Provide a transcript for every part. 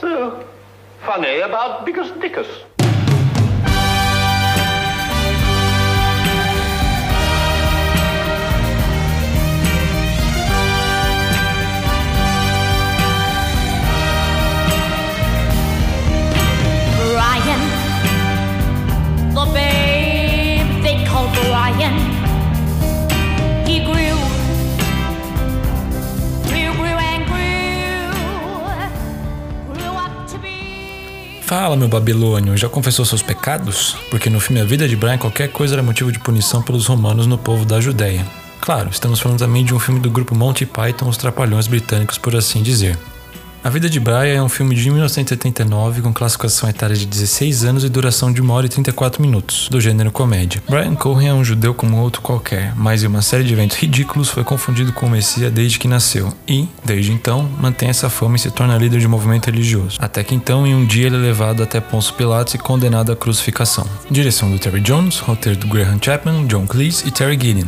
so uh, funny about Biggest Dickus? Fala, meu Babilônio, já confessou seus pecados? Porque no filme A Vida de Brian, qualquer coisa era motivo de punição pelos romanos no povo da Judéia. Claro, estamos falando também de um filme do grupo Monty Python, os Trapalhões Britânicos, por assim dizer. A Vida de Brian é um filme de 1979 com classificação etária de 16 anos e duração de 1 hora e 34 minutos, do gênero comédia. Brian Cohen é um judeu como outro qualquer, mas em uma série de eventos ridículos foi confundido com o Messias desde que nasceu e, desde então, mantém essa fama e se torna líder de um movimento religioso. Até que então, em um dia ele é levado até Ponço Pilatos e condenado à crucificação. Direção do Terry Jones, roteiro do Graham Chapman, John Cleese e Terry Gilliam.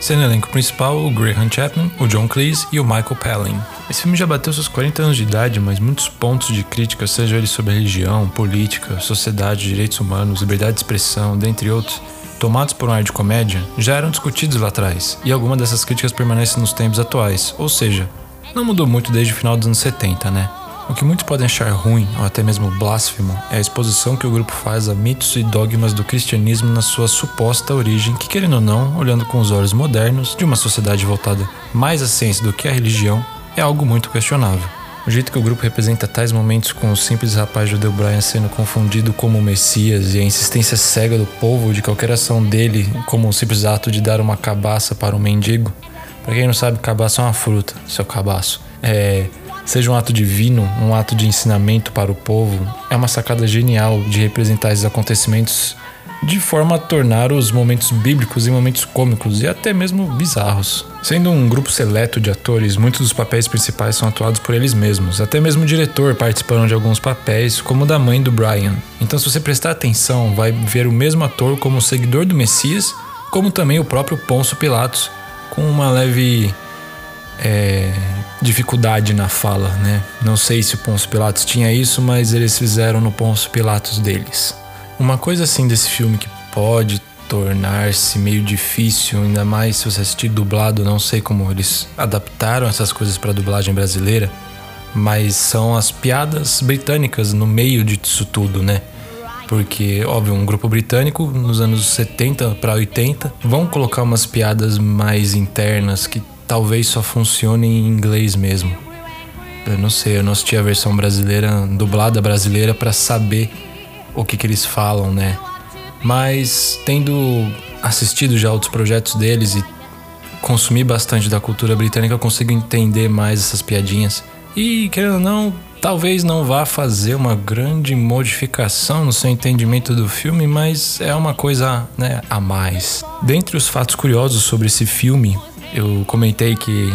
Sendo elenco principal o Graham Chapman, o John Cleese e o Michael Palin. Esse filme já bateu seus 40 anos de idade, mas muitos pontos de crítica, seja ele sobre religião, política, sociedade, direitos humanos, liberdade de expressão, dentre outros, tomados por um ar de comédia, já eram discutidos lá atrás, e alguma dessas críticas permanecem nos tempos atuais, ou seja, não mudou muito desde o final dos anos 70, né? O que muitos podem achar ruim, ou até mesmo blasfemo, é a exposição que o grupo faz a mitos e dogmas do cristianismo na sua suposta origem, que, querendo ou não, olhando com os olhos modernos de uma sociedade voltada mais à ciência do que à religião, é algo muito questionável. O jeito que o grupo representa tais momentos com o simples rapaz judeu Brian sendo confundido como o Messias e a insistência cega do povo de qualquer ação dele como um simples ato de dar uma cabaça para um mendigo. Para quem não sabe, cabaço é uma fruta, seu cabaço. É, seja um ato divino, um ato de ensinamento para o povo, é uma sacada genial de representar esses acontecimentos de forma a tornar os momentos bíblicos em momentos cômicos e até mesmo bizarros. Sendo um grupo seleto de atores, muitos dos papéis principais são atuados por eles mesmos, até mesmo o diretor participando de alguns papéis, como o da mãe do Brian. Então, se você prestar atenção, vai ver o mesmo ator como seguidor do Messias, como também o próprio Ponço Pilatos, com uma leve é, dificuldade na fala, né? Não sei se o Ponço Pilatos tinha isso, mas eles fizeram no Ponço Pilatos deles. Uma coisa assim desse filme que pode tornar-se meio difícil, ainda mais se você assistir dublado, não sei como eles adaptaram essas coisas para dublagem brasileira, mas são as piadas britânicas no meio disso tudo, né? Porque, óbvio, um grupo britânico nos anos 70 para 80 vão colocar umas piadas mais internas que talvez só funcionem em inglês mesmo. Eu não sei, eu não assisti a versão brasileira, dublada brasileira, para saber o que, que eles falam, né? Mas tendo assistido já outros projetos deles e consumir bastante da cultura britânica, eu consigo entender mais essas piadinhas. E, querendo ou não, talvez não vá fazer uma grande modificação no seu entendimento do filme, mas é uma coisa né, a mais. Dentre os fatos curiosos sobre esse filme, eu comentei que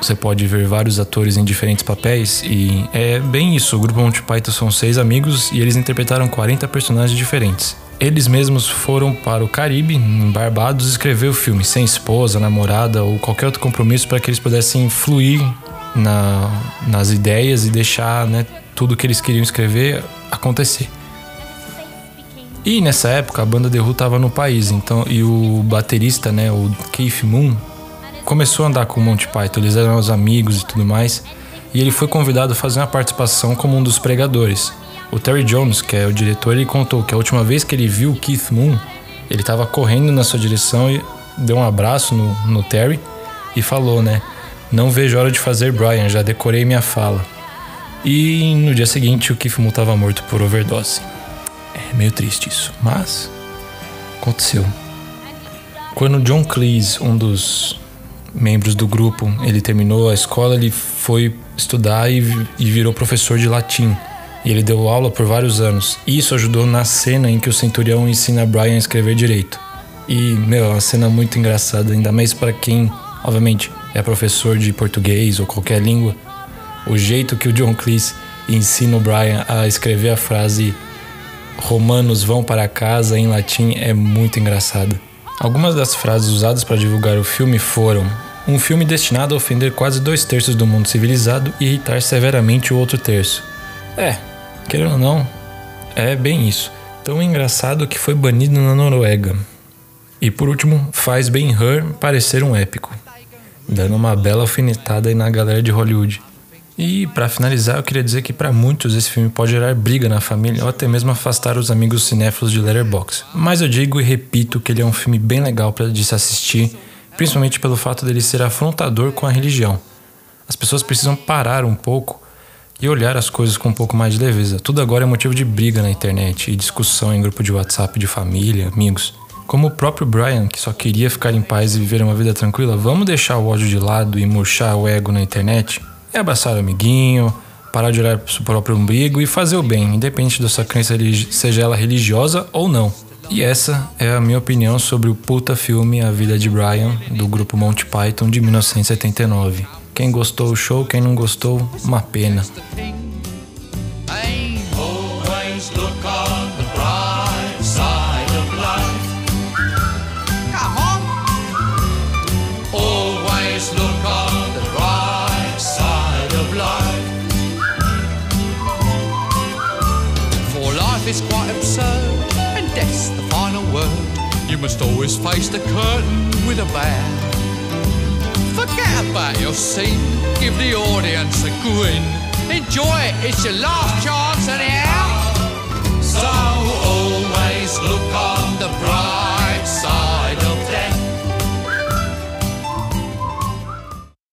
você pode ver vários atores em diferentes papéis e é bem isso. O grupo Monty Python são seis amigos e eles interpretaram 40 personagens diferentes. Eles mesmos foram para o Caribe, em Barbados, escrever o filme sem esposa, namorada ou qualquer outro compromisso para que eles pudessem fluir na, nas ideias e deixar né, tudo que eles queriam escrever acontecer. E nessa época a banda The Who estava no país, então e o baterista, né, o Keith Moon, começou a andar com o Monty Python, eles eram os amigos e tudo mais, e ele foi convidado a fazer uma participação como um dos pregadores. O Terry Jones, que é o diretor, ele contou que a última vez que ele viu o Keith Moon, ele estava correndo na sua direção e deu um abraço no, no Terry e falou, né? Não vejo hora de fazer Brian, já decorei minha fala. E no dia seguinte o Keith Moon estava morto por overdose. É meio triste isso, mas aconteceu. Quando John Cleese, um dos membros do grupo, ele terminou a escola, ele foi estudar e, e virou professor de latim. E ele deu aula por vários anos. E isso ajudou na cena em que o centurião ensina Brian a escrever direito. E, meu, é uma cena muito engraçada, ainda mais para quem, obviamente, é professor de português ou qualquer língua. O jeito que o John Cleese ensina o Brian a escrever a frase Romanos vão para casa em latim é muito engraçada. Algumas das frases usadas para divulgar o filme foram: um filme destinado a ofender quase dois terços do mundo civilizado e irritar severamente o outro terço. É, Querendo ou não, é bem isso. Tão engraçado que foi banido na Noruega. E por último, faz Ben Hur parecer um épico, dando uma bela alfinetada aí na galera de Hollywood. E para finalizar, eu queria dizer que para muitos esse filme pode gerar briga na família ou até mesmo afastar os amigos cinéfilos de Letterboxd. Mas eu digo e repito que ele é um filme bem legal para se assistir, principalmente pelo fato dele ser afrontador com a religião. As pessoas precisam parar um pouco e olhar as coisas com um pouco mais de leveza. Tudo agora é motivo de briga na internet e discussão em grupo de WhatsApp de família, amigos. Como o próprio Brian, que só queria ficar em paz e viver uma vida tranquila, vamos deixar o ódio de lado e murchar o ego na internet? É abraçar o amiguinho, parar de olhar pro próprio umbigo e fazer o bem, independente da sua crença, seja ela religiosa ou não. E essa é a minha opinião sobre o puta filme A Vida de Brian, do grupo Monty Python de 1979. Quem gostou, show, quem não gostou, uma pena. Is quite absurd, and death's the final word. You must always face the curtain with a bow. Forget about your scene, give the audience a grin. Enjoy it, it's your last chance